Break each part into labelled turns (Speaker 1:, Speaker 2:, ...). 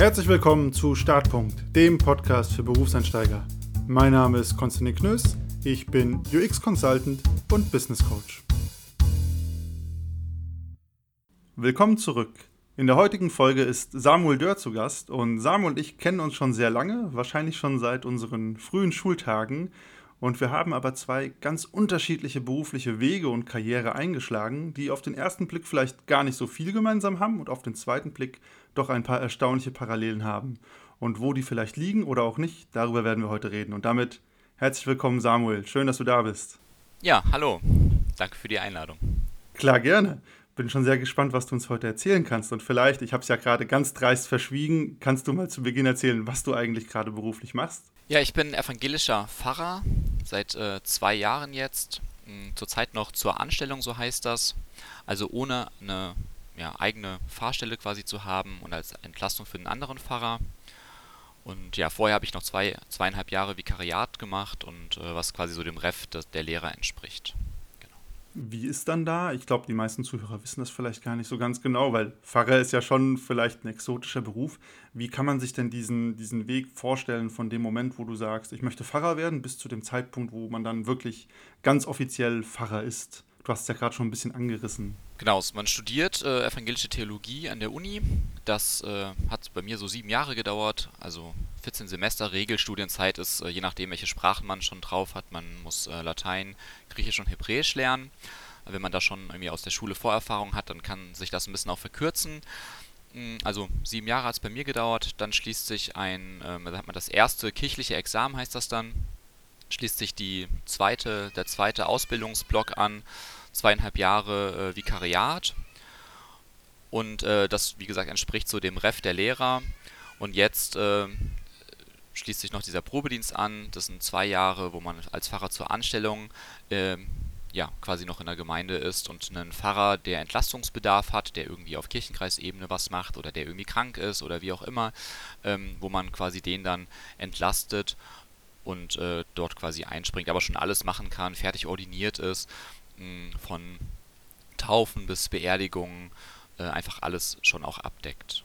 Speaker 1: Herzlich willkommen zu Startpunkt, dem Podcast für Berufseinsteiger. Mein Name ist Konstantin Knöss, ich bin UX Consultant und Business Coach. Willkommen zurück. In der heutigen Folge ist Samuel Dörr zu Gast und Samuel und ich kennen uns schon sehr lange, wahrscheinlich schon seit unseren frühen Schultagen und wir haben aber zwei ganz unterschiedliche berufliche Wege und Karriere eingeschlagen, die auf den ersten Blick vielleicht gar nicht so viel gemeinsam haben und auf den zweiten Blick doch ein paar erstaunliche Parallelen haben. Und wo die vielleicht liegen oder auch nicht, darüber werden wir heute reden. Und damit herzlich willkommen, Samuel. Schön, dass du da bist.
Speaker 2: Ja, hallo. Danke für die Einladung.
Speaker 1: Klar, gerne. Bin schon sehr gespannt, was du uns heute erzählen kannst. Und vielleicht, ich habe es ja gerade ganz dreist verschwiegen, kannst du mal zu Beginn erzählen, was du eigentlich gerade beruflich machst?
Speaker 2: Ja, ich bin evangelischer Pfarrer, seit äh, zwei Jahren jetzt. Hm, zurzeit noch zur Anstellung, so heißt das. Also ohne eine ja, eigene Fahrstelle quasi zu haben und als Entlastung für einen anderen Pfarrer. Und ja, vorher habe ich noch zwei, zweieinhalb Jahre Vikariat gemacht und äh, was quasi so dem Ref des, der Lehrer entspricht.
Speaker 1: Wie ist dann da? Ich glaube, die meisten Zuhörer wissen das vielleicht gar nicht so ganz genau, weil Pfarrer ist ja schon vielleicht ein exotischer Beruf. Wie kann man sich denn diesen, diesen Weg vorstellen von dem Moment, wo du sagst, ich möchte Pfarrer werden, bis zu dem Zeitpunkt, wo man dann wirklich ganz offiziell Pfarrer ist? Du hast es ja gerade schon ein bisschen angerissen.
Speaker 2: Genau, man studiert äh, evangelische Theologie an der Uni. Das äh, hat bei mir so sieben Jahre gedauert, also 14 Semester. Regelstudienzeit ist, äh, je nachdem, welche Sprachen man schon drauf hat. Man muss äh, Latein, Griechisch und Hebräisch lernen. Wenn man da schon irgendwie aus der Schule Vorerfahrung hat, dann kann sich das ein bisschen auch verkürzen. Hm, also sieben Jahre hat es bei mir gedauert. Dann schließt sich ein, äh, hat man das erste kirchliche Examen, heißt das dann. Schließt sich die zweite, der zweite Ausbildungsblock an zweieinhalb Jahre äh, Vikariat. Und äh, das, wie gesagt, entspricht so dem Ref der Lehrer. Und jetzt äh, schließt sich noch dieser Probedienst an. Das sind zwei Jahre, wo man als Pfarrer zur Anstellung äh, ja, quasi noch in der Gemeinde ist und einen Pfarrer, der Entlastungsbedarf hat, der irgendwie auf Kirchenkreisebene was macht oder der irgendwie krank ist oder wie auch immer, ähm, wo man quasi den dann entlastet und äh, dort quasi einspringt, aber schon alles machen kann, fertig ordiniert ist von Taufen bis Beerdigungen äh, einfach alles schon auch abdeckt.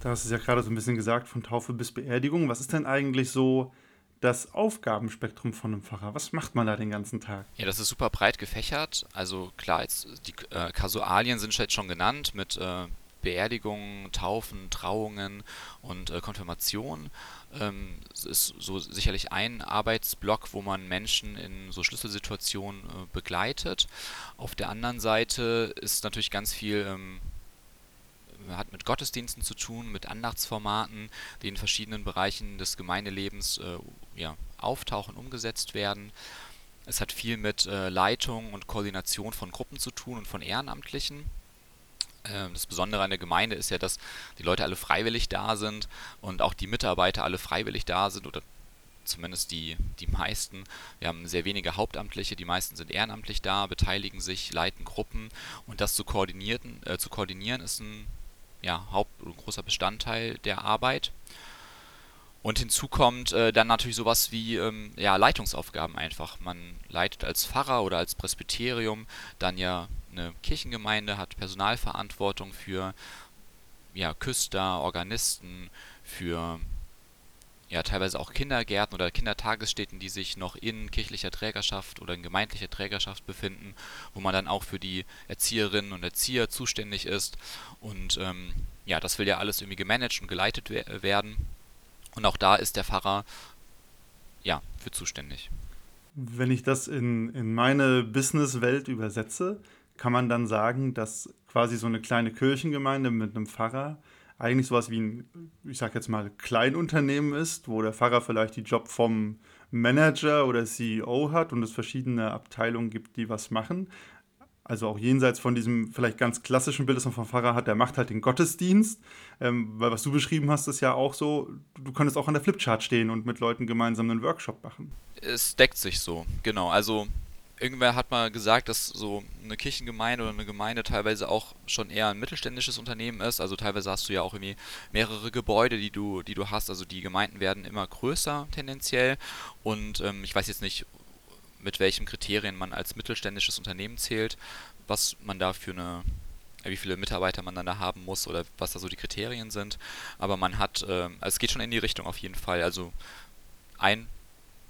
Speaker 1: Da hast du es ja gerade so ein bisschen gesagt, von Taufe bis Beerdigung. Was ist denn eigentlich so das Aufgabenspektrum von einem Pfarrer? Was macht man da den ganzen Tag?
Speaker 2: Ja, das ist super breit gefächert. Also klar, jetzt, die äh, Kasualien sind jetzt schon genannt mit äh, Beerdigungen, Taufen, Trauungen und äh, Konfirmation ähm, ist so sicherlich ein Arbeitsblock, wo man Menschen in so Schlüsselsituationen äh, begleitet. Auf der anderen Seite ist natürlich ganz viel ähm, hat mit Gottesdiensten zu tun, mit Andachtsformaten, die in verschiedenen Bereichen des Gemeindelebens äh, ja, auftauchen, umgesetzt werden. Es hat viel mit äh, Leitung und Koordination von Gruppen zu tun und von Ehrenamtlichen. Ähm, das Besondere an der Gemeinde ist ja, dass die Leute alle freiwillig da sind und auch die Mitarbeiter alle freiwillig da sind oder zumindest die, die meisten. Wir haben sehr wenige Hauptamtliche, die meisten sind ehrenamtlich da, beteiligen sich, leiten Gruppen und das zu koordinieren, äh, zu koordinieren ist ein ja, Haupt- großer Bestandteil der Arbeit. Und hinzu kommt äh, dann natürlich sowas wie ähm, ja, Leitungsaufgaben einfach. Man leitet als Pfarrer oder als Presbyterium dann ja eine Kirchengemeinde, hat Personalverantwortung für ja, Küster, Organisten, für ja, teilweise auch Kindergärten oder Kindertagesstätten, die sich noch in kirchlicher Trägerschaft oder in gemeindlicher Trägerschaft befinden, wo man dann auch für die Erzieherinnen und Erzieher zuständig ist. Und ähm, ja, das will ja alles irgendwie gemanagt und geleitet we werden. Und auch da ist der Pfarrer ja für zuständig.
Speaker 1: Wenn ich das in, in meine Businesswelt übersetze, kann man dann sagen, dass quasi so eine kleine Kirchengemeinde mit einem Pfarrer eigentlich sowas wie ein, ich sag jetzt mal, Kleinunternehmen ist, wo der Pfarrer vielleicht die Job vom Manager oder CEO hat und es verschiedene Abteilungen gibt, die was machen also auch jenseits von diesem vielleicht ganz klassischen Bild, das man vom Pfarrer hat, der macht halt den Gottesdienst. Ähm, weil was du beschrieben hast, ist ja auch so, du könntest auch an der Flipchart stehen und mit Leuten gemeinsam einen Workshop machen.
Speaker 2: Es deckt sich so, genau. Also irgendwer hat mal gesagt, dass so eine Kirchengemeinde oder eine Gemeinde teilweise auch schon eher ein mittelständisches Unternehmen ist. Also teilweise hast du ja auch irgendwie mehrere Gebäude, die du, die du hast. Also die Gemeinden werden immer größer tendenziell. Und ähm, ich weiß jetzt nicht, mit welchen Kriterien man als mittelständisches Unternehmen zählt, was man da für eine wie viele Mitarbeiter man dann da haben muss oder was da so die Kriterien sind. Aber man hat, äh, also es geht schon in die Richtung auf jeden Fall. Also ein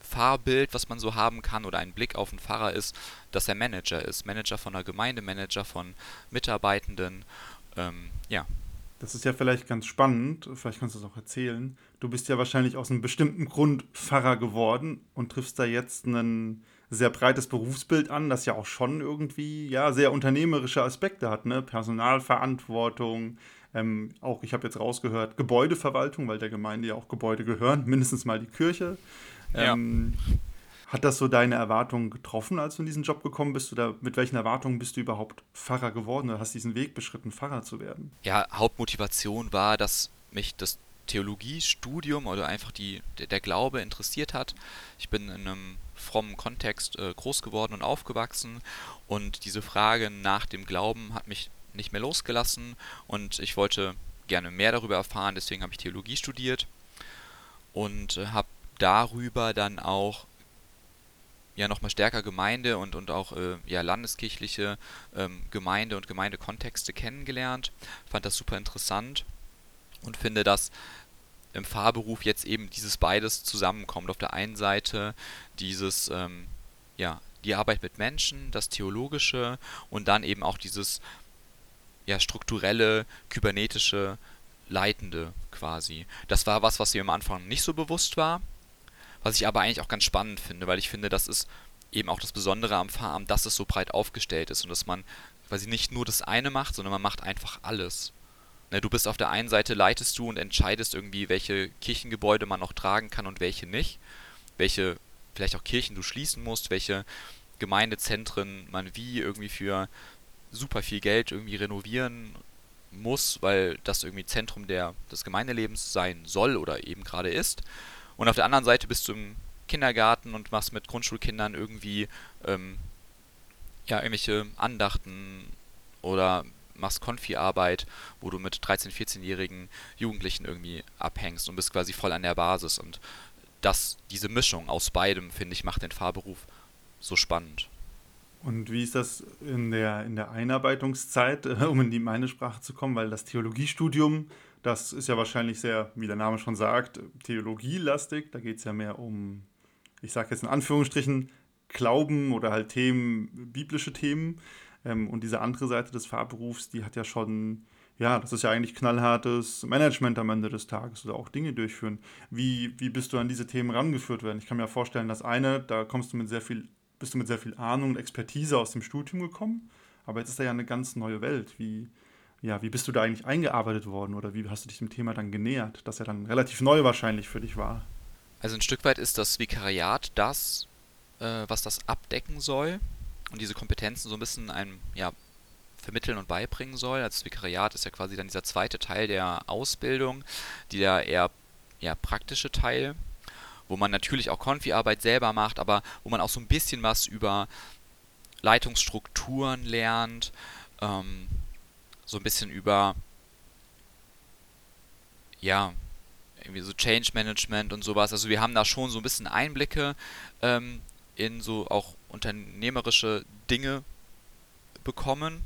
Speaker 2: Fahrbild, was man so haben kann oder ein Blick auf einen Fahrer ist, dass er Manager ist. Manager von einer Gemeinde, Manager von Mitarbeitenden. Ähm, ja.
Speaker 1: Das ist ja vielleicht ganz spannend, vielleicht kannst du es auch erzählen. Du bist ja wahrscheinlich aus einem bestimmten Grund Pfarrer geworden und triffst da jetzt einen sehr breites Berufsbild an, das ja auch schon irgendwie ja sehr unternehmerische Aspekte hat, ne? Personalverantwortung, ähm, auch ich habe jetzt rausgehört Gebäudeverwaltung, weil der Gemeinde ja auch Gebäude gehören, mindestens mal die Kirche. Ähm, ja. Hat das so deine Erwartungen getroffen, als du in diesen Job gekommen bist? Oder mit welchen Erwartungen bist du überhaupt Pfarrer geworden oder hast diesen Weg beschritten, Pfarrer zu werden?
Speaker 2: Ja, Hauptmotivation war, dass mich das Theologiestudium oder einfach die, der, der Glaube interessiert hat. Ich bin in einem frommen Kontext äh, groß geworden und aufgewachsen. Und diese Frage nach dem Glauben hat mich nicht mehr losgelassen. Und ich wollte gerne mehr darüber erfahren, deswegen habe ich Theologie studiert und äh, habe darüber dann auch ja nochmal stärker Gemeinde und, und auch äh, ja, landeskirchliche ähm, Gemeinde und Gemeindekontexte kennengelernt, fand das super interessant und finde, dass im Fahrberuf jetzt eben dieses beides zusammenkommt. Auf der einen Seite dieses, ähm, ja, die Arbeit mit Menschen, das Theologische und dann eben auch dieses ja, strukturelle, kybernetische, leitende quasi. Das war was, was mir am Anfang nicht so bewusst war, was ich aber eigentlich auch ganz spannend finde, weil ich finde, das ist eben auch das Besondere am Fahramt, dass es so breit aufgestellt ist und dass man quasi nicht nur das eine macht, sondern man macht einfach alles. Ne, du bist auf der einen Seite, leitest du und entscheidest irgendwie, welche Kirchengebäude man noch tragen kann und welche nicht. Welche vielleicht auch Kirchen du schließen musst, welche Gemeindezentren man wie irgendwie für super viel Geld irgendwie renovieren muss, weil das irgendwie Zentrum der, des Gemeindelebens sein soll oder eben gerade ist. Und auf der anderen Seite bist du im Kindergarten und machst mit Grundschulkindern irgendwie ähm, ja, irgendwelche Andachten oder machst Konfi-Arbeit, wo du mit 13-, 14-jährigen Jugendlichen irgendwie abhängst und bist quasi voll an der Basis. Und das, diese Mischung aus beidem, finde ich, macht den Fahrberuf so spannend.
Speaker 1: Und wie ist das in der, in der Einarbeitungszeit, um in die meine Sprache zu kommen? Weil das Theologiestudium, das ist ja wahrscheinlich sehr, wie der Name schon sagt, theologielastig. Da geht es ja mehr um, ich sage jetzt in Anführungsstrichen, Glauben oder halt Themen, biblische Themen. Ähm, und diese andere Seite des Fahrberufs, die hat ja schon, ja, das ist ja eigentlich knallhartes Management am Ende des Tages oder auch Dinge durchführen. Wie, wie bist du an diese Themen rangeführt werden? Ich kann mir vorstellen, das eine, da kommst du mit sehr viel, bist du mit sehr viel Ahnung und Expertise aus dem Studium gekommen, aber jetzt ist da ja eine ganz neue Welt. Wie, ja, wie bist du da eigentlich eingearbeitet worden oder wie hast du dich dem Thema dann genähert, das ja dann relativ neu wahrscheinlich für dich war?
Speaker 2: Also ein Stück weit ist das Vikariat das, äh, was das abdecken soll und diese Kompetenzen so ein bisschen einem ja, vermitteln und beibringen soll. Als Vikariat ist ja quasi dann dieser zweite Teil der Ausbildung, der eher ja, praktische Teil, wo man natürlich auch Konfi-Arbeit selber macht, aber wo man auch so ein bisschen was über Leitungsstrukturen lernt, ähm, so ein bisschen über ja, irgendwie so Change Management und sowas. Also wir haben da schon so ein bisschen Einblicke ähm, in so auch unternehmerische Dinge bekommen,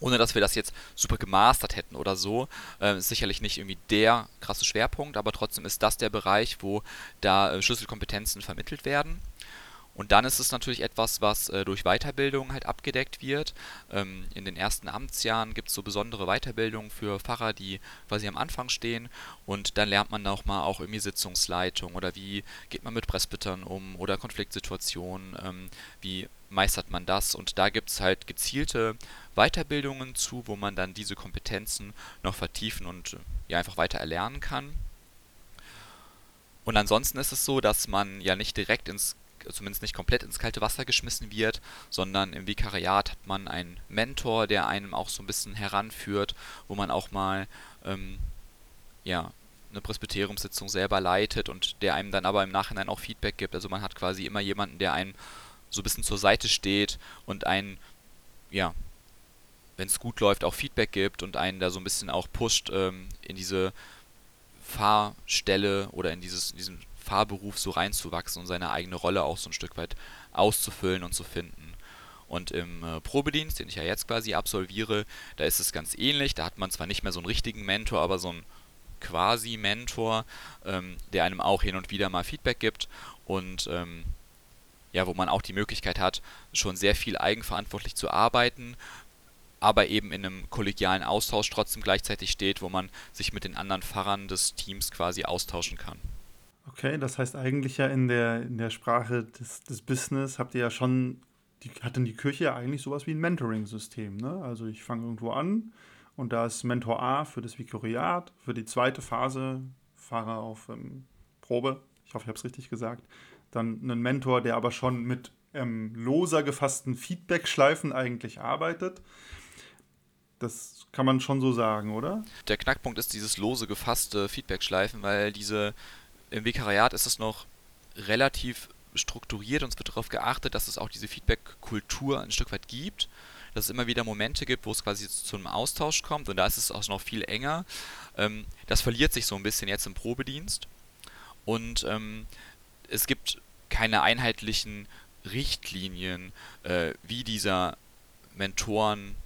Speaker 2: ohne dass wir das jetzt super gemastert hätten oder so. Äh, ist sicherlich nicht irgendwie der krasse Schwerpunkt, aber trotzdem ist das der Bereich, wo da äh, Schlüsselkompetenzen vermittelt werden. Und dann ist es natürlich etwas, was äh, durch Weiterbildung halt abgedeckt wird. Ähm, in den ersten Amtsjahren gibt es so besondere Weiterbildungen für Pfarrer, die quasi am Anfang stehen. Und dann lernt man nochmal auch irgendwie Sitzungsleitung oder wie geht man mit Presbytern um oder Konfliktsituationen, ähm, wie meistert man das. Und da gibt es halt gezielte Weiterbildungen zu, wo man dann diese Kompetenzen noch vertiefen und äh, ja einfach weiter erlernen kann. Und ansonsten ist es so, dass man ja nicht direkt ins zumindest nicht komplett ins kalte Wasser geschmissen wird, sondern im Vikariat hat man einen Mentor, der einem auch so ein bisschen heranführt, wo man auch mal ähm, ja, eine Presbyteriumssitzung selber leitet und der einem dann aber im Nachhinein auch Feedback gibt. Also man hat quasi immer jemanden, der einem so ein bisschen zur Seite steht und einen, ja, wenn es gut läuft, auch Feedback gibt und einen da so ein bisschen auch pusht ähm, in diese Fahrstelle oder in dieses, diesen Fahrberuf so reinzuwachsen und seine eigene Rolle auch so ein Stück weit auszufüllen und zu finden. Und im äh, Probedienst, den ich ja jetzt quasi absolviere, da ist es ganz ähnlich. Da hat man zwar nicht mehr so einen richtigen Mentor, aber so einen quasi Mentor, ähm, der einem auch hin und wieder mal Feedback gibt und ähm, ja, wo man auch die Möglichkeit hat, schon sehr viel eigenverantwortlich zu arbeiten, aber eben in einem kollegialen Austausch trotzdem gleichzeitig steht, wo man sich mit den anderen Fahrern des Teams quasi austauschen kann.
Speaker 1: Okay, das heißt eigentlich ja in der, in der Sprache des, des Business habt ihr ja schon, die, hat denn die Kirche ja eigentlich sowas wie ein Mentoring-System, ne? Also ich fange irgendwo an und da ist Mentor A für das Vikariat, für die zweite Phase, Fahrer auf ähm, Probe, ich hoffe, ich habe es richtig gesagt, dann einen Mentor, der aber schon mit ähm, loser gefassten Feedback-Schleifen eigentlich arbeitet. Das kann man schon so sagen, oder?
Speaker 2: Der Knackpunkt ist dieses lose gefasste Feedback-Schleifen, weil diese im Vikariat ist es noch relativ strukturiert und es wird darauf geachtet, dass es auch diese Feedback-Kultur ein Stück weit gibt, dass es immer wieder Momente gibt, wo es quasi zu einem Austausch kommt und da ist es auch noch viel enger. Ähm, das verliert sich so ein bisschen jetzt im Probedienst und ähm, es gibt keine einheitlichen Richtlinien, äh, wie dieser Mentoren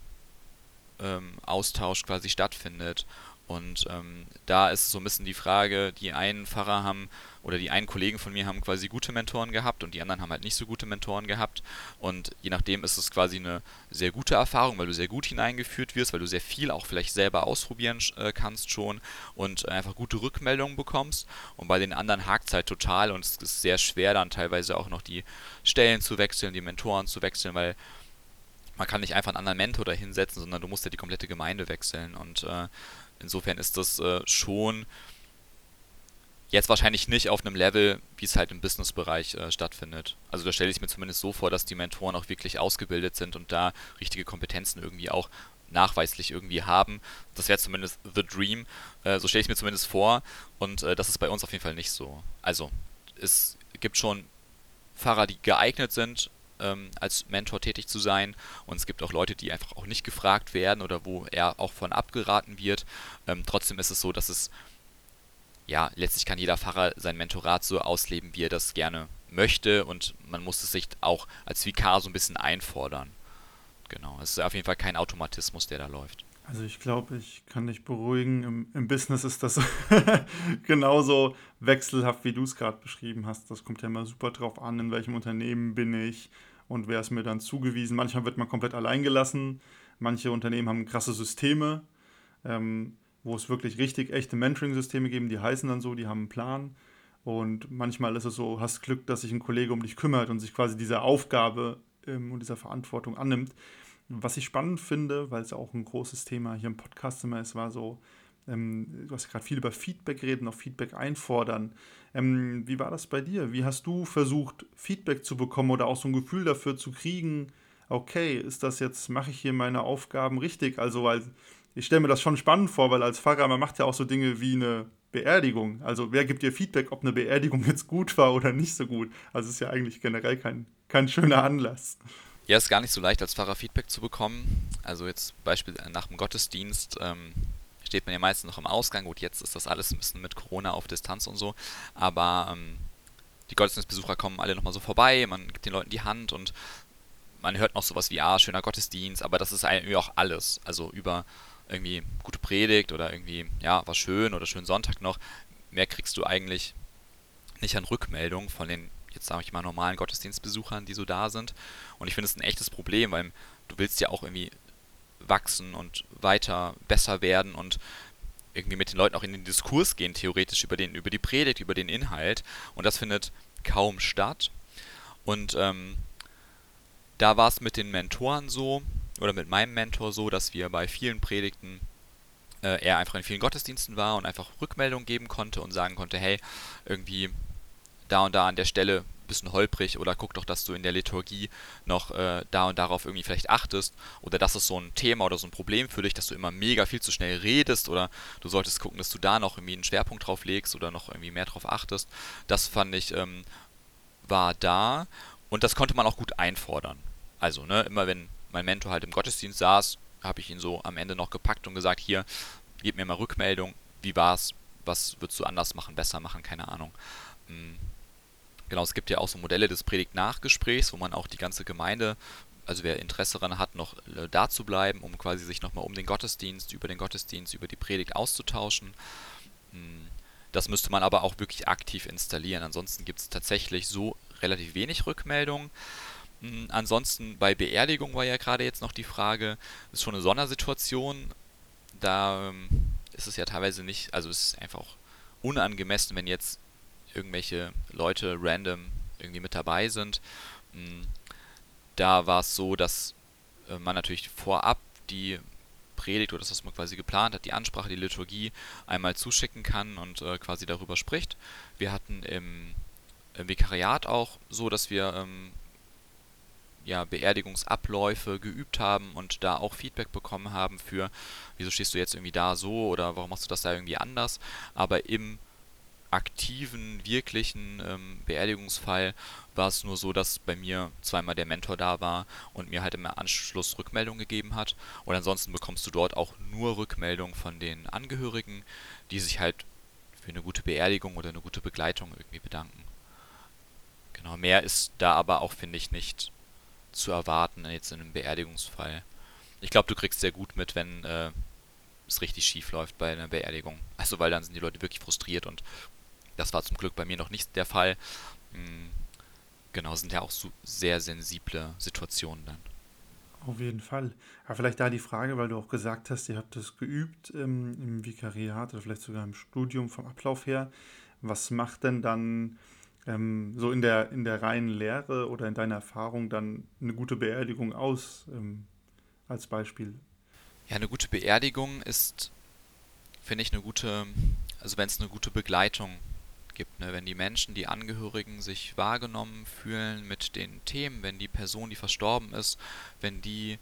Speaker 2: ähm, Austausch quasi stattfindet. Und ähm, da ist so ein bisschen die Frage, die einen Pfarrer haben oder die einen Kollegen von mir haben quasi gute Mentoren gehabt und die anderen haben halt nicht so gute Mentoren gehabt. Und je nachdem ist es quasi eine sehr gute Erfahrung, weil du sehr gut hineingeführt wirst, weil du sehr viel auch vielleicht selber ausprobieren äh, kannst schon und einfach gute Rückmeldungen bekommst. Und bei den anderen hakt es halt total und es ist sehr schwer dann teilweise auch noch die Stellen zu wechseln, die Mentoren zu wechseln, weil man kann nicht einfach einen anderen Mentor da hinsetzen, sondern du musst ja die komplette Gemeinde wechseln. Und äh, insofern ist das äh, schon jetzt wahrscheinlich nicht auf einem Level, wie es halt im Businessbereich äh, stattfindet. Also da stelle ich mir zumindest so vor, dass die Mentoren auch wirklich ausgebildet sind und da richtige Kompetenzen irgendwie auch nachweislich irgendwie haben. Das wäre zumindest the dream. Äh, so stelle ich mir zumindest vor. Und äh, das ist bei uns auf jeden Fall nicht so. Also es gibt schon Fahrer, die geeignet sind, ähm, als Mentor tätig zu sein. Und es gibt auch Leute, die einfach auch nicht gefragt werden oder wo er auch von abgeraten wird. Ähm, trotzdem ist es so, dass es, ja, letztlich kann jeder Pfarrer sein Mentorat so ausleben, wie er das gerne möchte. Und man muss es sich auch als Vikar so ein bisschen einfordern. Genau, es ist auf jeden Fall kein Automatismus, der da läuft.
Speaker 1: Also ich glaube, ich kann dich beruhigen. Im, im Business ist das genauso wechselhaft, wie du es gerade beschrieben hast. Das kommt ja immer super drauf an, in welchem Unternehmen bin ich und wer ist mir dann zugewiesen. Manchmal wird man komplett allein gelassen. Manche Unternehmen haben krasse Systeme, ähm, wo es wirklich richtig echte Mentoring-Systeme geben. Die heißen dann so, die haben einen Plan. Und manchmal ist es so, hast Glück, dass sich ein Kollege um dich kümmert und sich quasi dieser Aufgabe ähm, und dieser Verantwortung annimmt. Was ich spannend finde, weil es auch ein großes Thema hier im Podcast immer ist, war so, ähm, du hast gerade viel über Feedback reden, auch Feedback einfordern. Ähm, wie war das bei dir? Wie hast du versucht, Feedback zu bekommen oder auch so ein Gefühl dafür zu kriegen, okay, ist das jetzt, mache ich hier meine Aufgaben richtig? Also, weil ich stelle mir das schon spannend vor, weil als Pfarrer, man macht ja auch so Dinge wie eine Beerdigung. Also, wer gibt dir Feedback, ob eine Beerdigung jetzt gut war oder nicht so gut? Also, ist ja eigentlich generell kein, kein schöner Anlass.
Speaker 2: Ja, ist gar nicht so leicht, als Pfarrer Feedback zu bekommen. Also jetzt Beispiel äh, nach dem Gottesdienst ähm, steht man ja meistens noch im Ausgang. Gut, jetzt ist das alles ein bisschen mit Corona auf Distanz und so. Aber ähm, die Gottesdienstbesucher kommen alle nochmal so vorbei, man gibt den Leuten die Hand und man hört noch sowas wie, ah, schöner Gottesdienst, aber das ist irgendwie auch alles. Also über irgendwie gute Predigt oder irgendwie, ja, war schön oder schönen Sonntag noch. Mehr kriegst du eigentlich nicht an Rückmeldung von den jetzt sage ich mal normalen Gottesdienstbesuchern, die so da sind. Und ich finde es ein echtes Problem, weil du willst ja auch irgendwie wachsen und weiter besser werden und irgendwie mit den Leuten auch in den Diskurs gehen, theoretisch über, den, über die Predigt, über den Inhalt. Und das findet kaum statt. Und ähm, da war es mit den Mentoren so, oder mit meinem Mentor so, dass wir bei vielen Predigten äh, er einfach in vielen Gottesdiensten war und einfach Rückmeldung geben konnte und sagen konnte, hey, irgendwie da und da an der Stelle bisschen holprig oder guck doch, dass du in der Liturgie noch äh, da und darauf irgendwie vielleicht achtest oder das ist so ein Thema oder so ein Problem für dich, dass du immer mega viel zu schnell redest oder du solltest gucken, dass du da noch irgendwie einen Schwerpunkt drauf legst oder noch irgendwie mehr drauf achtest. Das fand ich ähm, war da und das konnte man auch gut einfordern. Also, ne, immer wenn mein Mentor halt im Gottesdienst saß, habe ich ihn so am Ende noch gepackt und gesagt, hier, gib mir mal Rückmeldung, wie war's, was würdest du anders machen, besser machen, keine Ahnung. Hm Genau, es gibt ja auch so Modelle des Predigt-Nachgesprächs, wo man auch die ganze Gemeinde also wer Interesse daran hat, noch äh, da zu bleiben, um quasi sich nochmal um den Gottesdienst, über den Gottesdienst, über die Predigt auszutauschen. Hm, das müsste man aber auch wirklich aktiv installieren. Ansonsten gibt es tatsächlich so relativ wenig Rückmeldungen. Hm, ansonsten bei Beerdigung war ja gerade jetzt noch die Frage, ist schon eine Sondersituation. Da ähm, ist es ja teilweise nicht, also es ist einfach auch unangemessen, wenn jetzt irgendwelche Leute random irgendwie mit dabei sind. Hm, da war es so, dass äh, man natürlich vorab die Predigt oder das, was man quasi geplant hat, die Ansprache, die Liturgie einmal zuschicken kann und äh, quasi darüber spricht. Wir hatten im, im Vikariat auch so, dass wir ähm, ja, Beerdigungsabläufe geübt haben und da auch Feedback bekommen haben für, wieso stehst du jetzt irgendwie da so oder warum machst du das da irgendwie anders. Aber im aktiven, wirklichen ähm, Beerdigungsfall war es nur so, dass bei mir zweimal der Mentor da war und mir halt im Anschluss Rückmeldung gegeben hat. Und ansonsten bekommst du dort auch nur Rückmeldung von den Angehörigen, die sich halt für eine gute Beerdigung oder eine gute Begleitung irgendwie bedanken. Genau, mehr ist da aber auch, finde ich, nicht zu erwarten jetzt in einem Beerdigungsfall. Ich glaube, du kriegst sehr gut mit, wenn äh, es richtig schief läuft bei einer Beerdigung. Also weil dann sind die Leute wirklich frustriert und das war zum Glück bei mir noch nicht der Fall. Hm, genau, sind ja auch so sehr sensible Situationen dann.
Speaker 1: Auf jeden Fall. Aber vielleicht da die Frage, weil du auch gesagt hast, ihr habt das geübt ähm, im Vikariat oder vielleicht sogar im Studium vom Ablauf her. Was macht denn dann ähm, so in der, in der reinen Lehre oder in deiner Erfahrung dann eine gute Beerdigung aus, ähm, als Beispiel?
Speaker 2: Ja, eine gute Beerdigung ist, finde ich, eine gute, also wenn es eine gute Begleitung gibt. Ne? Wenn die Menschen, die Angehörigen sich wahrgenommen fühlen mit den Themen, wenn die Person, die verstorben ist, wenn die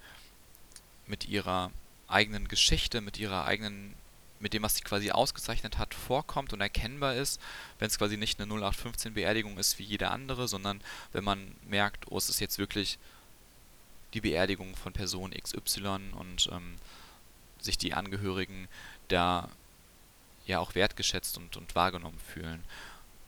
Speaker 2: mit ihrer eigenen Geschichte, mit ihrer eigenen, mit dem, was sie quasi ausgezeichnet hat, vorkommt und erkennbar ist, wenn es quasi nicht eine 0815 Beerdigung ist wie jede andere, sondern wenn man merkt, oh, es ist jetzt wirklich die Beerdigung von Person XY und ähm, sich die Angehörigen da ja auch wertgeschätzt und, und wahrgenommen fühlen.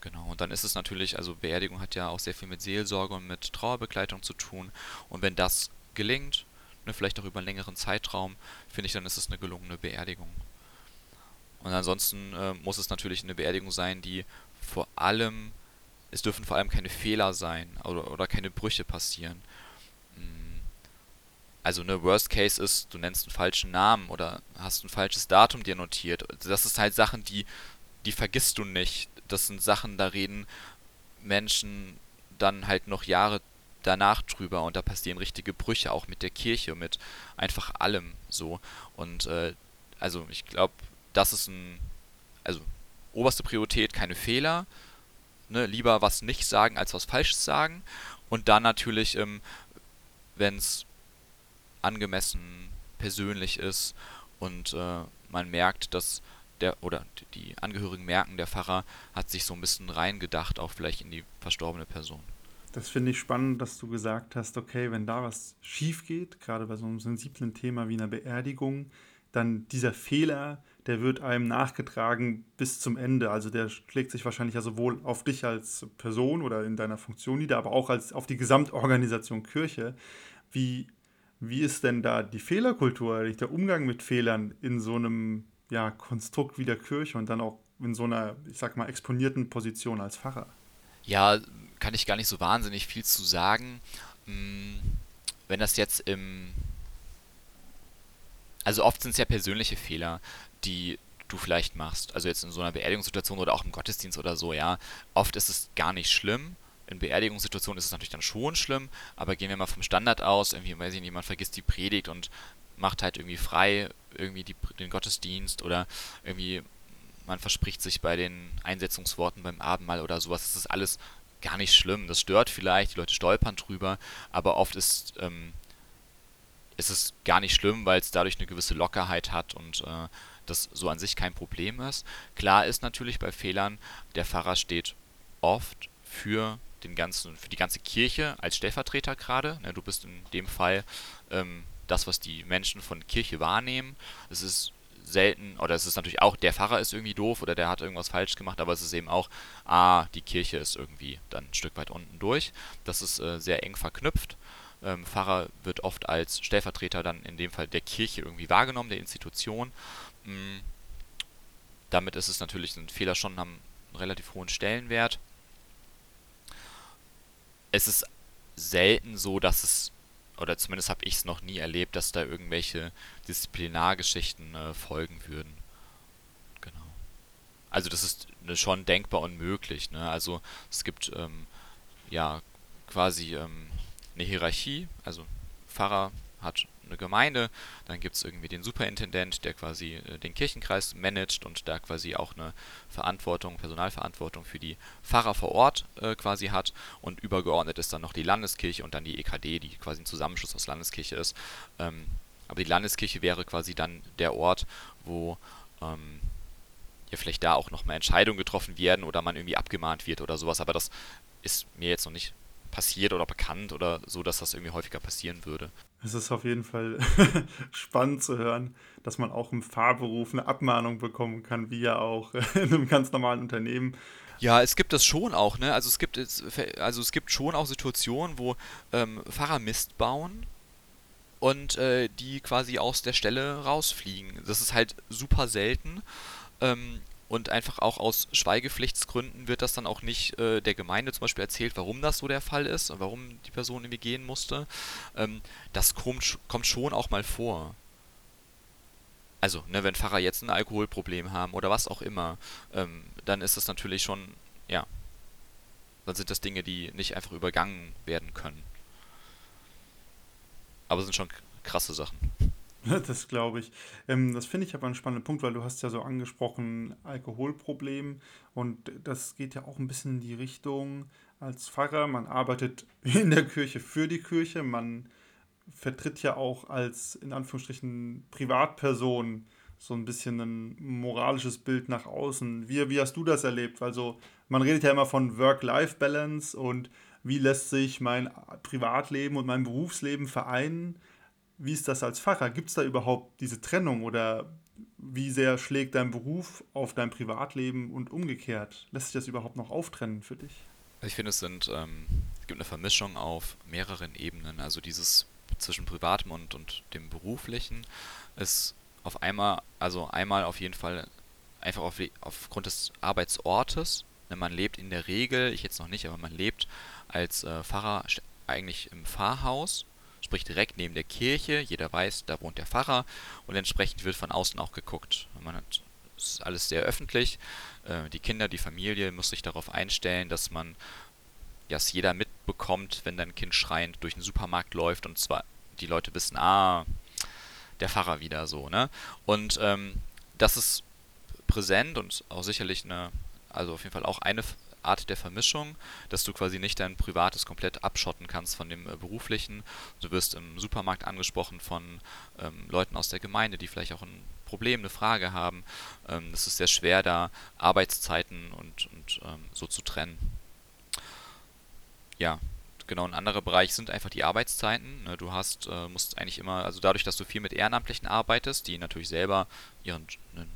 Speaker 2: Genau, und dann ist es natürlich, also Beerdigung hat ja auch sehr viel mit Seelsorge und mit Trauerbegleitung zu tun. Und wenn das gelingt, ne, vielleicht auch über einen längeren Zeitraum, finde ich, dann ist es eine gelungene Beerdigung. Und ansonsten äh, muss es natürlich eine Beerdigung sein, die vor allem, es dürfen vor allem keine Fehler sein oder, oder keine Brüche passieren. Also ne, Worst Case ist, du nennst einen falschen Namen oder hast ein falsches Datum dir notiert. Das ist halt Sachen, die, die vergisst du nicht das sind Sachen, da reden Menschen dann halt noch Jahre danach drüber und da passieren richtige Brüche, auch mit der Kirche, mit einfach allem so. Und äh, also ich glaube, das ist ein, also oberste Priorität, keine Fehler, ne, lieber was nicht sagen, als was Falsches sagen. Und dann natürlich, ähm, wenn es angemessen persönlich ist und äh, man merkt, dass der oder die Angehörigen merken, der Pfarrer hat sich so ein bisschen reingedacht, auch vielleicht in die verstorbene Person.
Speaker 1: Das finde ich spannend, dass du gesagt hast, okay, wenn da was schief geht, gerade bei so einem sensiblen Thema wie einer Beerdigung, dann dieser Fehler, der wird einem nachgetragen bis zum Ende. Also der schlägt sich wahrscheinlich ja sowohl auf dich als Person oder in deiner Funktion nieder, aber auch als auf die Gesamtorganisation Kirche. Wie, wie ist denn da die Fehlerkultur, der Umgang mit Fehlern in so einem ja, Konstrukt wie der Kirche und dann auch in so einer, ich sag mal, exponierten Position als Pfarrer?
Speaker 2: Ja, kann ich gar nicht so wahnsinnig viel zu sagen. Hm, wenn das jetzt im. Also oft sind es ja persönliche Fehler, die du vielleicht machst. Also jetzt in so einer Beerdigungssituation oder auch im Gottesdienst oder so, ja. Oft ist es gar nicht schlimm. In Beerdigungssituationen ist es natürlich dann schon schlimm, aber gehen wir mal vom Standard aus, irgendwie, weiß ich nicht, jemand vergisst die Predigt und macht halt irgendwie frei irgendwie die, den Gottesdienst oder irgendwie man verspricht sich bei den Einsetzungsworten beim Abendmahl oder sowas. Das ist alles gar nicht schlimm. Das stört vielleicht, die Leute stolpern drüber, aber oft ist, ähm, ist es gar nicht schlimm, weil es dadurch eine gewisse Lockerheit hat und äh, das so an sich kein Problem ist. Klar ist natürlich bei Fehlern, der Pfarrer steht oft für den ganzen, für die ganze Kirche als Stellvertreter gerade. Ne, du bist in dem Fall ähm, das, was die Menschen von Kirche wahrnehmen. Es ist selten, oder es ist natürlich auch, der Pfarrer ist irgendwie doof oder der hat irgendwas falsch gemacht, aber es ist eben auch, ah, die Kirche ist irgendwie dann ein Stück weit unten durch. Das ist äh, sehr eng verknüpft. Ähm, Pfarrer wird oft als Stellvertreter dann in dem Fall der Kirche irgendwie wahrgenommen, der Institution. Mhm. Damit ist es natürlich, sind Fehler schon haben einen relativ hohen Stellenwert. Es ist selten so, dass es, oder zumindest habe ich es noch nie erlebt, dass da irgendwelche Disziplinargeschichten äh, folgen würden. Genau. Also das ist ne, schon denkbar unmöglich. Ne? Also es gibt ähm, ja quasi ähm, eine Hierarchie, also Pfarrer hat eine Gemeinde, dann gibt es irgendwie den Superintendent, der quasi äh, den Kirchenkreis managt und da quasi auch eine Verantwortung, Personalverantwortung für die Pfarrer vor Ort äh, quasi hat und übergeordnet ist dann noch die Landeskirche und dann die EKD, die quasi ein Zusammenschluss aus Landeskirche ist. Ähm, aber die Landeskirche wäre quasi dann der Ort, wo ähm, ja vielleicht da auch nochmal Entscheidungen getroffen werden oder man irgendwie abgemahnt wird oder sowas, aber das ist mir jetzt noch nicht passiert oder bekannt oder so, dass das irgendwie häufiger passieren würde.
Speaker 1: Es ist auf jeden Fall spannend zu hören, dass man auch im Fahrberuf eine Abmahnung bekommen kann, wie ja auch in einem ganz normalen Unternehmen.
Speaker 2: Ja, es gibt das schon auch, ne? Also es gibt also es gibt schon auch Situationen, wo ähm, Fahrer Mist bauen und äh, die quasi aus der Stelle rausfliegen. Das ist halt super selten. Ähm, und einfach auch aus Schweigepflichtsgründen wird das dann auch nicht äh, der Gemeinde zum Beispiel erzählt, warum das so der Fall ist und warum die Person irgendwie gehen musste. Ähm, das kommt, kommt schon auch mal vor. Also, ne, wenn Pfarrer jetzt ein Alkoholproblem haben oder was auch immer, ähm, dann ist das natürlich schon, ja, dann sind das Dinge, die nicht einfach übergangen werden können. Aber sind schon krasse Sachen.
Speaker 1: Das glaube ich. Ähm, das finde ich aber einen spannenden Punkt, weil du hast ja so angesprochen, Alkoholproblem und das geht ja auch ein bisschen in die Richtung als Pfarrer, man arbeitet in der Kirche für die Kirche, man vertritt ja auch als in Anführungsstrichen Privatperson so ein bisschen ein moralisches Bild nach außen. Wie, wie hast du das erlebt? Also man redet ja immer von Work-Life-Balance und wie lässt sich mein Privatleben und mein Berufsleben vereinen? Wie ist das als Pfarrer? Gibt es da überhaupt diese Trennung oder wie sehr schlägt dein Beruf auf dein Privatleben und umgekehrt? Lässt sich das überhaupt noch auftrennen für dich?
Speaker 2: Ich finde, es sind, ähm, es gibt eine Vermischung auf mehreren Ebenen. Also dieses zwischen Privatem und, und dem Beruflichen ist auf einmal, also einmal auf jeden Fall einfach auf, aufgrund des Arbeitsortes. Ne, man lebt in der Regel, ich jetzt noch nicht, aber man lebt als äh, Pfarrer eigentlich im Pfarrhaus sprich direkt neben der Kirche. Jeder weiß, da wohnt der Pfarrer und entsprechend wird von außen auch geguckt. Man hat es ist alles sehr öffentlich. Äh, die Kinder, die Familie muss sich darauf einstellen, dass man ja, es jeder mitbekommt, wenn dein Kind schreiend durch den Supermarkt läuft und zwar die Leute wissen, ah, der Pfarrer wieder so, ne? Und ähm, das ist präsent und auch sicherlich eine, also auf jeden Fall auch eine Art der Vermischung, dass du quasi nicht dein Privates komplett abschotten kannst von dem äh, Beruflichen. Du wirst im Supermarkt angesprochen von ähm, Leuten aus der Gemeinde, die vielleicht auch ein Problem, eine Frage haben. Ähm, es ist sehr schwer, da Arbeitszeiten und, und ähm, so zu trennen. Ja, genau, ein anderer Bereich sind einfach die Arbeitszeiten. Ne? Du hast, äh, musst eigentlich immer, also dadurch, dass du viel mit Ehrenamtlichen arbeitest, die natürlich selber ihren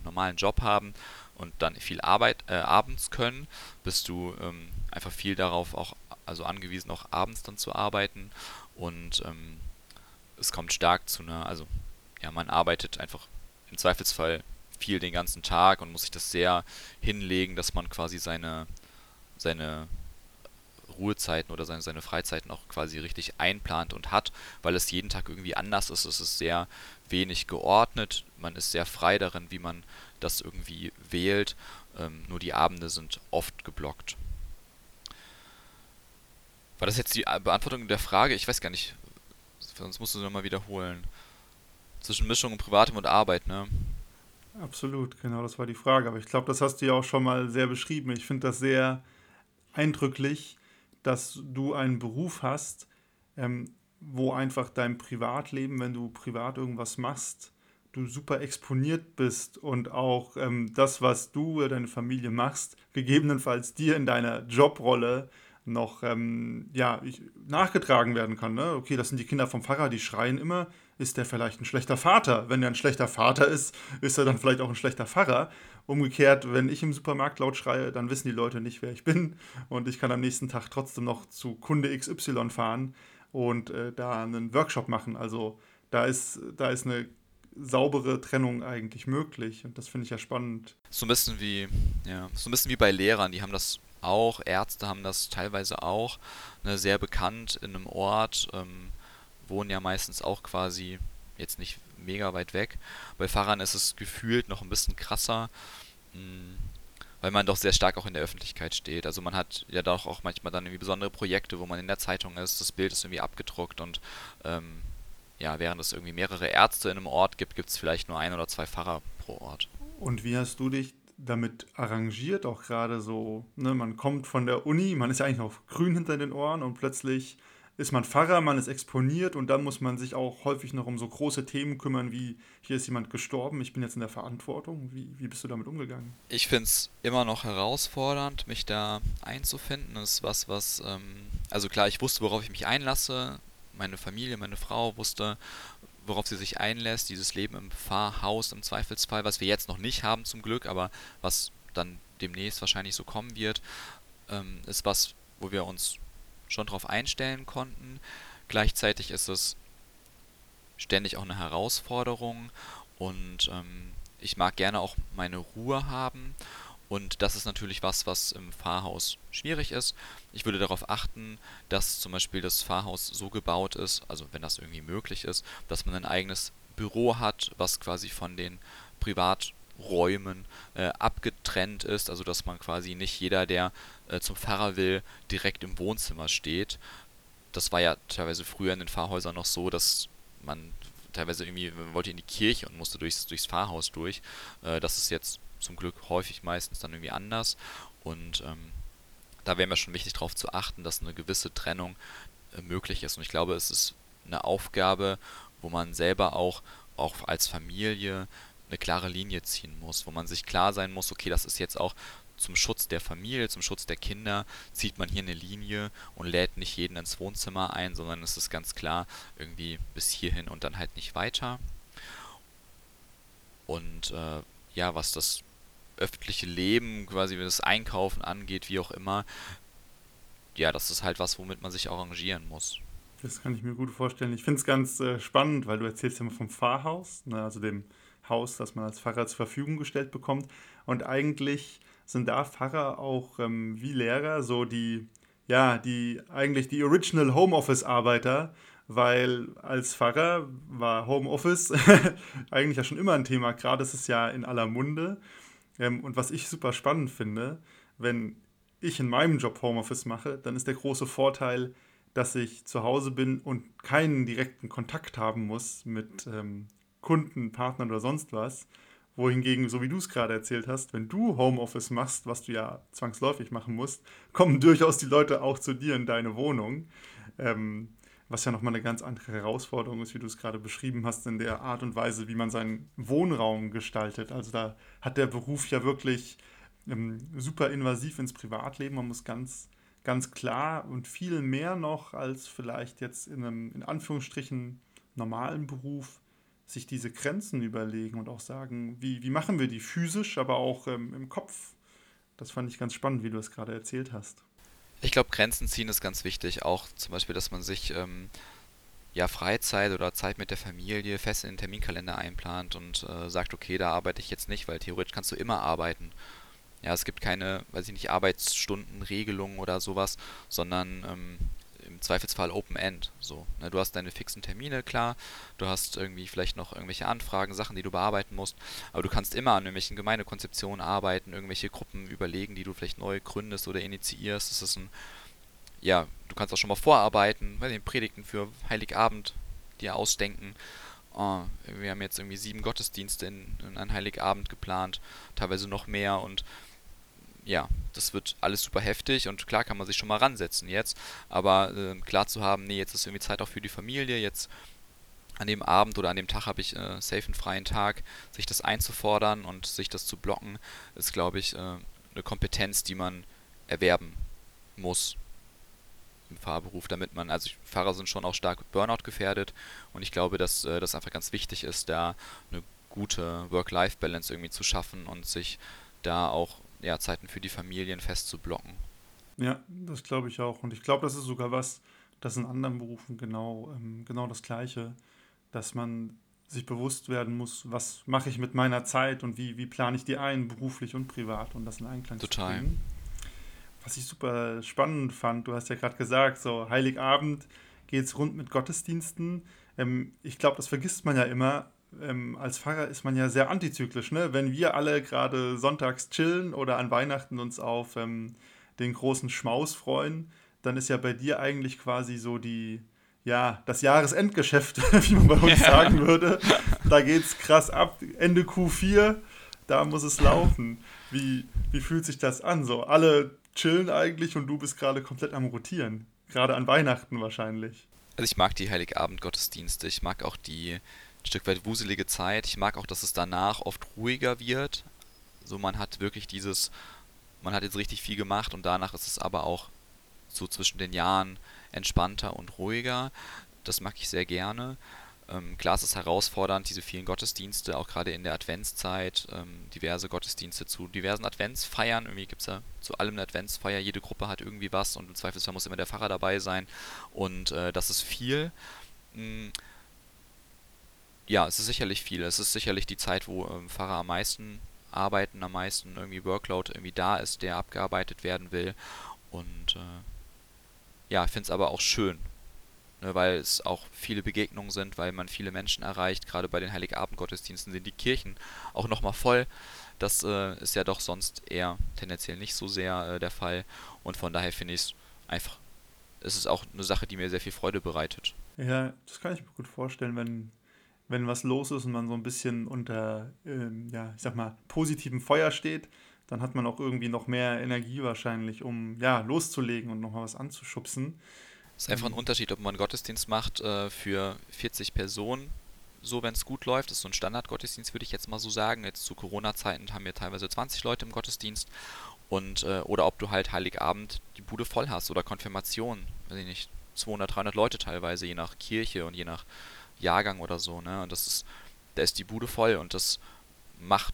Speaker 2: normalen Job haben, und dann viel Arbeit äh, abends können, bist du ähm, einfach viel darauf auch also angewiesen, auch abends dann zu arbeiten und ähm, es kommt stark zu einer, also ja, man arbeitet einfach im Zweifelsfall viel den ganzen Tag und muss sich das sehr hinlegen, dass man quasi seine, seine Ruhezeiten oder seine, seine Freizeiten auch quasi richtig einplant und hat, weil es jeden Tag irgendwie anders ist. Es ist sehr wenig geordnet, man ist sehr frei darin, wie man das irgendwie wählt. Ähm, nur die Abende sind oft geblockt. War das jetzt die Beantwortung der Frage? Ich weiß gar nicht. Sonst musst du es nochmal wiederholen. Zwischen Mischung und Privatem und Arbeit, ne?
Speaker 1: Absolut, genau, das war die Frage. Aber ich glaube, das hast du ja auch schon mal sehr beschrieben. Ich finde das sehr eindrücklich, dass du einen Beruf hast, ähm, wo einfach dein Privatleben, wenn du privat irgendwas machst, du super exponiert bist und auch ähm, das, was du oder deine Familie machst, gegebenenfalls dir in deiner Jobrolle noch ähm, ja, ich, nachgetragen werden kann. Ne? Okay, das sind die Kinder vom Pfarrer, die schreien immer. Ist der vielleicht ein schlechter Vater? Wenn er ein schlechter Vater ist, ist er dann vielleicht auch ein schlechter Pfarrer. Umgekehrt, wenn ich im Supermarkt laut schreie, dann wissen die Leute nicht, wer ich bin und ich kann am nächsten Tag trotzdem noch zu Kunde XY fahren und äh, da einen Workshop machen. Also da ist, da ist eine saubere Trennung eigentlich möglich und das finde ich ja spannend.
Speaker 2: So ein bisschen wie, ja, so ein bisschen wie bei Lehrern, die haben das auch, Ärzte haben das teilweise auch, ne, sehr bekannt in einem Ort, ähm, wohnen ja meistens auch quasi jetzt nicht mega weit weg. Bei Fahrern ist es gefühlt noch ein bisschen krasser, mh, hm, weil man doch sehr stark auch in der Öffentlichkeit steht. Also man hat ja doch auch manchmal dann irgendwie besondere Projekte, wo man in der Zeitung ist, das Bild ist irgendwie abgedruckt und ähm, ja, während es irgendwie mehrere Ärzte in einem Ort gibt, gibt es vielleicht nur ein oder zwei Pfarrer pro Ort.
Speaker 1: Und wie hast du dich damit arrangiert, auch gerade so, ne, man kommt von der Uni, man ist ja eigentlich noch grün hinter den Ohren und plötzlich ist man Pfarrer, man ist exponiert und dann muss man sich auch häufig noch um so große Themen kümmern, wie hier ist jemand gestorben, ich bin jetzt in der Verantwortung. Wie, wie bist du damit umgegangen?
Speaker 2: Ich finde es immer noch herausfordernd, mich da einzufinden. Das ist was, was, ähm, also klar, ich wusste, worauf ich mich einlasse. Meine Familie, meine Frau wusste, worauf sie sich einlässt, dieses Leben im Pfarrhaus im Zweifelsfall, was wir jetzt noch nicht haben zum Glück, aber was dann demnächst wahrscheinlich so kommen wird, ähm, ist was, wo wir uns schon darauf einstellen konnten. Gleichzeitig ist es ständig auch eine Herausforderung und ähm, ich mag gerne auch meine Ruhe haben und das ist natürlich was, was im Pfarrhaus schwierig ist. Ich würde darauf achten, dass zum Beispiel das Pfarrhaus so gebaut ist, also wenn das irgendwie möglich ist, dass man ein eigenes Büro hat, was quasi von den Privaträumen äh, abgetrennt ist, also dass man quasi nicht jeder, der äh, zum Pfarrer will, direkt im Wohnzimmer steht. Das war ja teilweise früher in den Pfarrhäusern noch so, dass man teilweise irgendwie, man wollte in die Kirche und musste durchs, durchs Pfarrhaus durch. Äh, das ist jetzt zum Glück häufig meistens dann irgendwie anders. Und ähm, da wäre mir schon wichtig darauf zu achten, dass eine gewisse Trennung äh, möglich ist. Und ich glaube, es ist eine Aufgabe, wo man selber auch, auch als Familie eine klare Linie ziehen muss, wo man sich klar sein muss, okay, das ist jetzt auch zum Schutz der Familie, zum Schutz der Kinder, zieht man hier eine Linie und lädt nicht jeden ins Wohnzimmer ein, sondern es ist ganz klar irgendwie bis hierhin und dann halt nicht weiter. Und äh, ja, was das öffentliche Leben, quasi das Einkaufen angeht, wie auch immer, ja, das ist halt was, womit man sich arrangieren muss.
Speaker 1: Das kann ich mir gut vorstellen. Ich finde es ganz äh, spannend, weil du erzählst ja immer vom Pfarrhaus, ne, also dem Haus, das man als Pfarrer zur Verfügung gestellt bekommt. Und eigentlich sind da Pfarrer auch ähm, wie Lehrer so die, ja, die eigentlich die Original Homeoffice-Arbeiter, weil als Pfarrer war Homeoffice eigentlich ja schon immer ein Thema, gerade ist es ja in aller Munde. Ähm, und was ich super spannend finde, wenn ich in meinem Job Homeoffice mache, dann ist der große Vorteil, dass ich zu Hause bin und keinen direkten Kontakt haben muss mit ähm, Kunden, Partnern oder sonst was. Wohingegen, so wie du es gerade erzählt hast, wenn du Homeoffice machst, was du ja zwangsläufig machen musst, kommen durchaus die Leute auch zu dir in deine Wohnung. Ähm, was ja nochmal eine ganz andere Herausforderung ist, wie du es gerade beschrieben hast, in der Art und Weise, wie man seinen Wohnraum gestaltet. Also da hat der Beruf ja wirklich ähm, super invasiv ins Privatleben. Man muss ganz, ganz klar und viel mehr noch als vielleicht jetzt in einem, in Anführungsstrichen, normalen Beruf sich diese Grenzen überlegen und auch sagen, wie, wie machen wir die physisch, aber auch ähm, im Kopf. Das fand ich ganz spannend, wie du es gerade erzählt hast.
Speaker 2: Ich glaube, Grenzen ziehen ist ganz wichtig. Auch zum Beispiel, dass man sich ähm, ja Freizeit oder Zeit mit der Familie fest in den Terminkalender einplant und äh, sagt, okay, da arbeite ich jetzt nicht, weil theoretisch kannst du immer arbeiten. Ja, es gibt keine, weiß ich nicht, Arbeitsstundenregelungen oder sowas, sondern ähm, im Zweifelsfall Open End. So, ne? Du hast deine fixen Termine, klar. Du hast irgendwie vielleicht noch irgendwelche Anfragen, Sachen, die du bearbeiten musst. Aber du kannst immer an irgendwelchen Gemeindekonzeptionen arbeiten, irgendwelche Gruppen überlegen, die du vielleicht neu gründest oder initiierst. Das ist ein, ja, du kannst auch schon mal vorarbeiten, bei den Predigten für Heiligabend dir ausdenken. Oh, wir haben jetzt irgendwie sieben Gottesdienste in, in einen Heiligabend geplant, teilweise noch mehr und ja, das wird alles super heftig und klar kann man sich schon mal ransetzen jetzt, aber äh, klar zu haben, nee, jetzt ist irgendwie Zeit auch für die Familie, jetzt an dem Abend oder an dem Tag habe ich äh, safe einen freien Tag, sich das einzufordern und sich das zu blocken, ist, glaube ich, äh, eine Kompetenz, die man erwerben muss im Fahrberuf, damit man, also Fahrer sind schon auch stark Burnout gefährdet und ich glaube, dass äh, das einfach ganz wichtig ist, da eine gute Work-Life-Balance irgendwie zu schaffen und sich da auch ja, Zeiten für die Familien festzublocken.
Speaker 1: Ja, das glaube ich auch. Und ich glaube, das ist sogar was, das in anderen Berufen genau, ähm, genau das Gleiche, dass man sich bewusst werden muss, was mache ich mit meiner Zeit und wie, wie plane ich die ein, beruflich und privat und das in Einklang
Speaker 2: Total.
Speaker 1: zu bringen. Was ich super spannend fand, du hast ja gerade gesagt, so Heiligabend geht es rund mit Gottesdiensten. Ähm, ich glaube, das vergisst man ja immer. Ähm, als Pfarrer ist man ja sehr antizyklisch. Ne? Wenn wir alle gerade sonntags chillen oder an Weihnachten uns auf ähm, den großen Schmaus freuen, dann ist ja bei dir eigentlich quasi so die, ja, das Jahresendgeschäft, wie man bei uns ja. sagen würde. Da geht es krass ab. Ende Q4, da muss es laufen. Wie, wie fühlt sich das an? So, alle chillen eigentlich und du bist gerade komplett am Rotieren. Gerade an Weihnachten wahrscheinlich.
Speaker 2: Also ich mag die Heiligabend-Gottesdienste. Ich mag auch die Stück weit wuselige Zeit. Ich mag auch, dass es danach oft ruhiger wird. So man hat wirklich dieses, man hat jetzt richtig viel gemacht und danach ist es aber auch so zwischen den Jahren entspannter und ruhiger. Das mag ich sehr gerne. Ähm, klar, es ist herausfordernd, diese vielen Gottesdienste, auch gerade in der Adventszeit, ähm, diverse Gottesdienste zu diversen Adventsfeiern. Irgendwie gibt es ja zu allem eine Adventsfeier, jede Gruppe hat irgendwie was und im Zweifelsfall muss immer der Pfarrer dabei sein. Und äh, das ist viel. Mhm. Ja, es ist sicherlich viel. Es ist sicherlich die Zeit, wo ähm, Pfarrer am meisten arbeiten, am meisten irgendwie Workload irgendwie da ist, der abgearbeitet werden will. Und äh, ja, ich finde es aber auch schön, ne, weil es auch viele Begegnungen sind, weil man viele Menschen erreicht. Gerade bei den Heiligabend-Gottesdiensten sind die Kirchen auch nochmal voll. Das äh, ist ja doch sonst eher tendenziell nicht so sehr äh, der Fall. Und von daher finde ich es einfach, es ist auch eine Sache, die mir sehr viel Freude bereitet.
Speaker 1: Ja, das kann ich mir gut vorstellen, wenn, wenn was los ist und man so ein bisschen unter, ähm, ja, ich sag mal, positivem Feuer steht, dann hat man auch irgendwie noch mehr Energie wahrscheinlich, um ja, loszulegen und nochmal was anzuschubsen.
Speaker 2: Es ist einfach ein Unterschied, ob man einen Gottesdienst macht äh, für 40 Personen, so wenn es gut läuft. Das ist so ein Standardgottesdienst, würde ich jetzt mal so sagen. Jetzt zu Corona-Zeiten haben wir teilweise 20 Leute im Gottesdienst. Und, äh, oder ob du halt Heiligabend die Bude voll hast oder Konfirmation, weiß ich nicht, 200, 300 Leute teilweise, je nach Kirche und je nach Jahrgang oder so. Ne? Und das ist, da ist die Bude voll und das macht,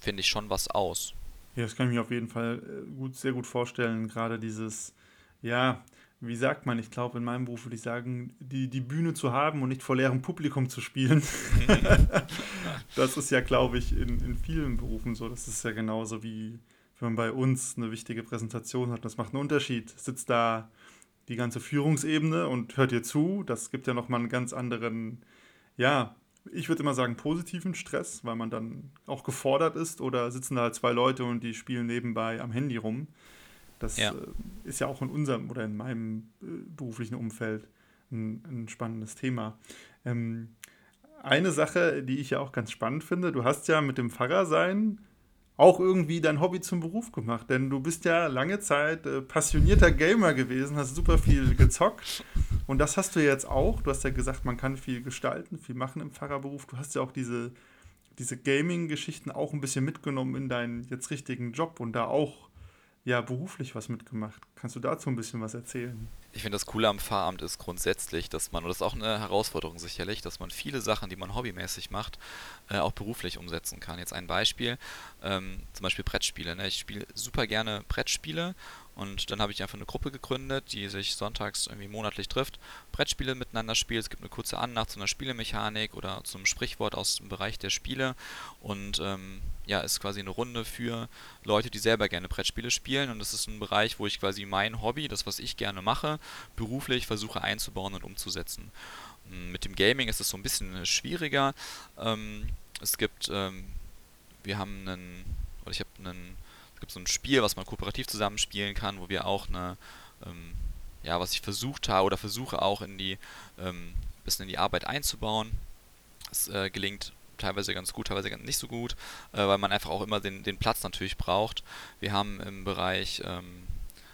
Speaker 2: finde ich, schon was aus.
Speaker 1: Ja, das kann ich mir auf jeden Fall äh, gut, sehr gut vorstellen. Gerade dieses, ja, wie sagt man, ich glaube, in meinem Beruf würde ich sagen, die, die Bühne zu haben und nicht vor leerem Publikum zu spielen. das ist ja, glaube ich, in, in vielen Berufen so. Das ist ja genauso wie wenn man bei uns eine wichtige Präsentation hat. Das macht einen Unterschied. Sitzt da die ganze Führungsebene und hört dir zu. Das gibt ja nochmal einen ganz anderen, ja, ich würde immer sagen, positiven Stress, weil man dann auch gefordert ist oder sitzen da halt zwei Leute und die spielen nebenbei am Handy rum. Das ja. Äh, ist ja auch in unserem oder in meinem äh, beruflichen Umfeld ein, ein spannendes Thema. Ähm, eine Sache, die ich ja auch ganz spannend finde, du hast ja mit dem Pfarrersein auch irgendwie dein Hobby zum Beruf gemacht, denn du bist ja lange Zeit äh, passionierter Gamer gewesen, hast super viel gezockt und das hast du jetzt auch. Du hast ja gesagt, man kann viel gestalten, viel machen im Pfarrerberuf. Du hast ja auch diese, diese Gaming-Geschichten auch ein bisschen mitgenommen in deinen jetzt richtigen Job und da auch ja beruflich was mitgemacht. Kannst du dazu ein bisschen was erzählen?
Speaker 2: Ich finde das Coole am Pfarramt ist grundsätzlich, dass man, und das ist auch eine Herausforderung sicherlich, dass man viele Sachen, die man hobbymäßig macht, äh, auch beruflich umsetzen kann. Jetzt ein Beispiel, ähm, zum Beispiel Brettspiele. Ne? Ich spiele super gerne Brettspiele und dann habe ich einfach eine Gruppe gegründet, die sich sonntags irgendwie monatlich trifft, Brettspiele miteinander spielt. Es gibt eine kurze Annacht zu einer Spielemechanik oder zu einem Sprichwort aus dem Bereich der Spiele. Und ähm, ja, ist quasi eine Runde für Leute, die selber gerne Brettspiele spielen. Und das ist ein Bereich, wo ich quasi mein Hobby, das, was ich gerne mache, beruflich versuche einzubauen und umzusetzen. Hm, mit dem Gaming ist es so ein bisschen schwieriger. Ähm, es gibt, ähm, wir haben einen, oder ich habe einen gibt so ein Spiel, was man kooperativ zusammenspielen kann, wo wir auch eine, ähm, ja, was ich versucht habe oder versuche auch in die, ähm, bisschen in die Arbeit einzubauen. Es äh, gelingt teilweise ganz gut, teilweise nicht so gut, äh, weil man einfach auch immer den, den Platz natürlich braucht. Wir haben im Bereich, ähm,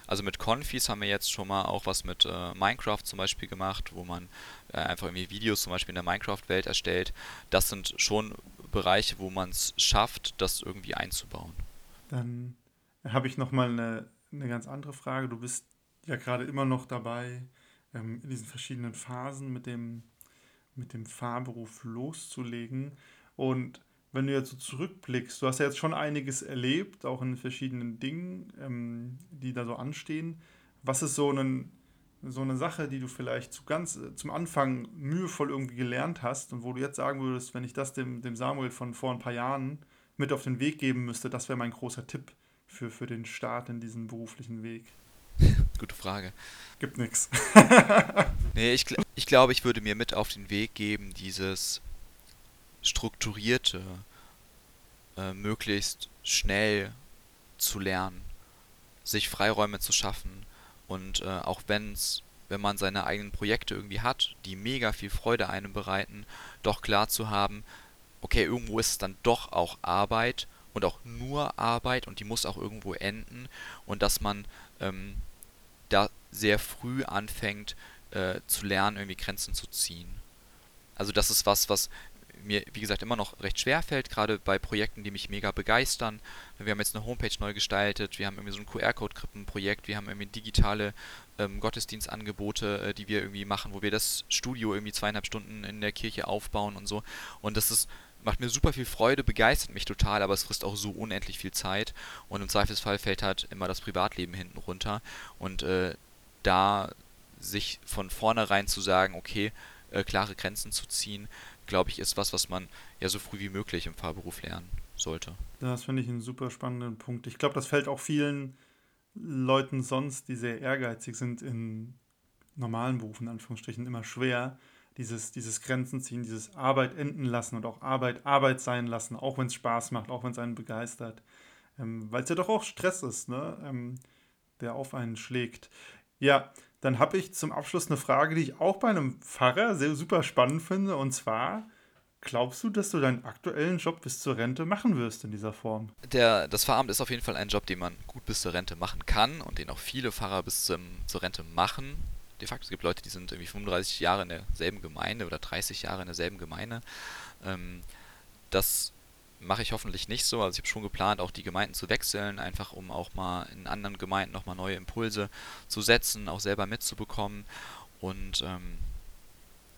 Speaker 2: also mit Confis haben wir jetzt schon mal auch was mit äh, Minecraft zum Beispiel gemacht, wo man äh, einfach irgendwie Videos zum Beispiel in der Minecraft-Welt erstellt. Das sind schon Bereiche, wo man es schafft, das irgendwie einzubauen.
Speaker 1: Dann habe ich nochmal eine, eine ganz andere Frage. Du bist ja gerade immer noch dabei, ähm, in diesen verschiedenen Phasen mit dem, mit dem Fahrberuf loszulegen. Und wenn du jetzt so zurückblickst, du hast ja jetzt schon einiges erlebt, auch in verschiedenen Dingen, ähm, die da so anstehen. Was ist so ein, so eine Sache, die du vielleicht zu ganz zum Anfang mühevoll irgendwie gelernt hast und wo du jetzt sagen würdest, wenn ich das dem, dem Samuel von vor ein paar Jahren mit auf den Weg geben müsste, das wäre mein großer Tipp für, für den Start in diesen beruflichen Weg?
Speaker 2: Gute Frage.
Speaker 1: Gibt nichts.
Speaker 2: Nee, ich, ich glaube, ich würde mir mit auf den Weg geben, dieses strukturierte, äh, möglichst schnell zu lernen, sich Freiräume zu schaffen und äh, auch wenn's, wenn man seine eigenen Projekte irgendwie hat, die mega viel Freude einem bereiten, doch klar zu haben, okay, irgendwo ist es dann doch auch Arbeit und auch nur Arbeit und die muss auch irgendwo enden und dass man ähm, da sehr früh anfängt äh, zu lernen, irgendwie Grenzen zu ziehen. Also das ist was, was mir, wie gesagt, immer noch recht schwer fällt, gerade bei Projekten, die mich mega begeistern. Wir haben jetzt eine Homepage neu gestaltet, wir haben irgendwie so ein QR-Code-Krippenprojekt, wir haben irgendwie digitale ähm, Gottesdienstangebote, äh, die wir irgendwie machen, wo wir das Studio irgendwie zweieinhalb Stunden in der Kirche aufbauen und so. Und das ist macht mir super viel Freude, begeistert mich total, aber es frisst auch so unendlich viel Zeit und im Zweifelsfall fällt halt immer das Privatleben hinten runter und äh, da sich von vornherein zu sagen, okay, äh, klare Grenzen zu ziehen, glaube ich, ist was, was man ja so früh wie möglich im Fahrberuf lernen sollte.
Speaker 1: Das finde ich einen super spannenden Punkt. Ich glaube, das fällt auch vielen Leuten sonst, die sehr ehrgeizig sind in normalen Berufen, in Anführungsstrichen, immer schwer, dieses, dieses Grenzen ziehen, dieses Arbeit enden lassen und auch Arbeit Arbeit sein lassen, auch wenn es Spaß macht, auch wenn es einen begeistert. Ähm, Weil es ja doch auch Stress ist, ne? Ähm, der auf einen schlägt. Ja, dann habe ich zum Abschluss eine Frage, die ich auch bei einem Pfarrer sehr super spannend finde. Und zwar, glaubst du, dass du deinen aktuellen Job bis zur Rente machen wirst in dieser Form?
Speaker 2: Der, das Pfarramt ist auf jeden Fall ein Job, den man gut bis zur Rente machen kann und den auch viele Pfarrer bis zum, zur Rente machen. De facto, es gibt Leute, die sind irgendwie 35 Jahre in derselben Gemeinde oder 30 Jahre in derselben Gemeinde. Ähm, das mache ich hoffentlich nicht so. Also ich habe schon geplant, auch die Gemeinden zu wechseln, einfach um auch mal in anderen Gemeinden nochmal neue Impulse zu setzen, auch selber mitzubekommen. Und ähm,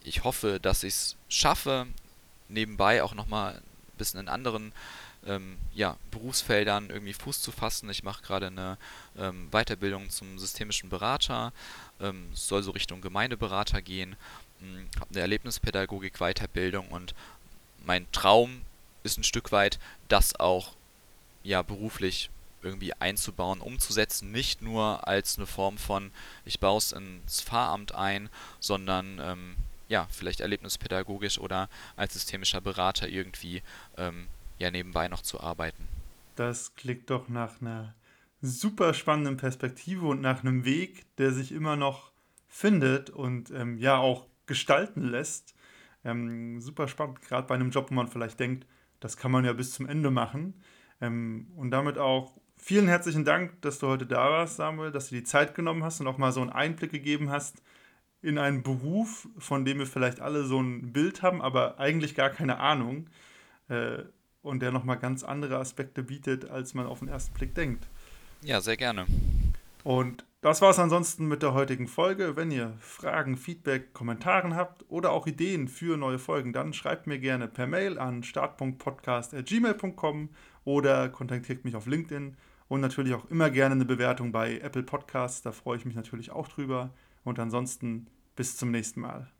Speaker 2: ich hoffe, dass ich es schaffe, nebenbei auch nochmal ein bisschen in anderen ähm, ja, Berufsfeldern irgendwie Fuß zu fassen. Ich mache gerade eine ähm, Weiterbildung zum systemischen Berater. Ähm, soll so Richtung Gemeindeberater gehen. Hm, habe eine Erlebnispädagogik-Weiterbildung und mein Traum ist ein Stück weit, das auch ja beruflich irgendwie einzubauen, umzusetzen, nicht nur als eine Form von, ich baue es ins Pfarramt ein, sondern ähm, ja, vielleicht erlebnispädagogisch oder als systemischer Berater irgendwie ähm, ja nebenbei noch zu arbeiten.
Speaker 1: Das klingt doch nach einer super spannenden Perspektive und nach einem Weg, der sich immer noch findet und ähm, ja auch gestalten lässt. Ähm, super spannend, gerade bei einem Job, wo man vielleicht denkt, das kann man ja bis zum Ende machen. Ähm, und damit auch vielen herzlichen Dank, dass du heute da warst, Samuel, dass du die Zeit genommen hast und auch mal so einen Einblick gegeben hast in einen Beruf, von dem wir vielleicht alle so ein Bild haben, aber eigentlich gar keine Ahnung. Äh, und der nochmal ganz andere Aspekte bietet, als man auf den ersten Blick denkt.
Speaker 2: Ja, sehr gerne.
Speaker 1: Und das war es ansonsten mit der heutigen Folge. Wenn ihr Fragen, Feedback, Kommentaren habt oder auch Ideen für neue Folgen, dann schreibt mir gerne per Mail an start.podcast.gmail.com oder kontaktiert mich auf LinkedIn und natürlich auch immer gerne eine Bewertung bei Apple Podcasts. Da freue ich mich natürlich auch drüber. Und ansonsten bis zum nächsten Mal.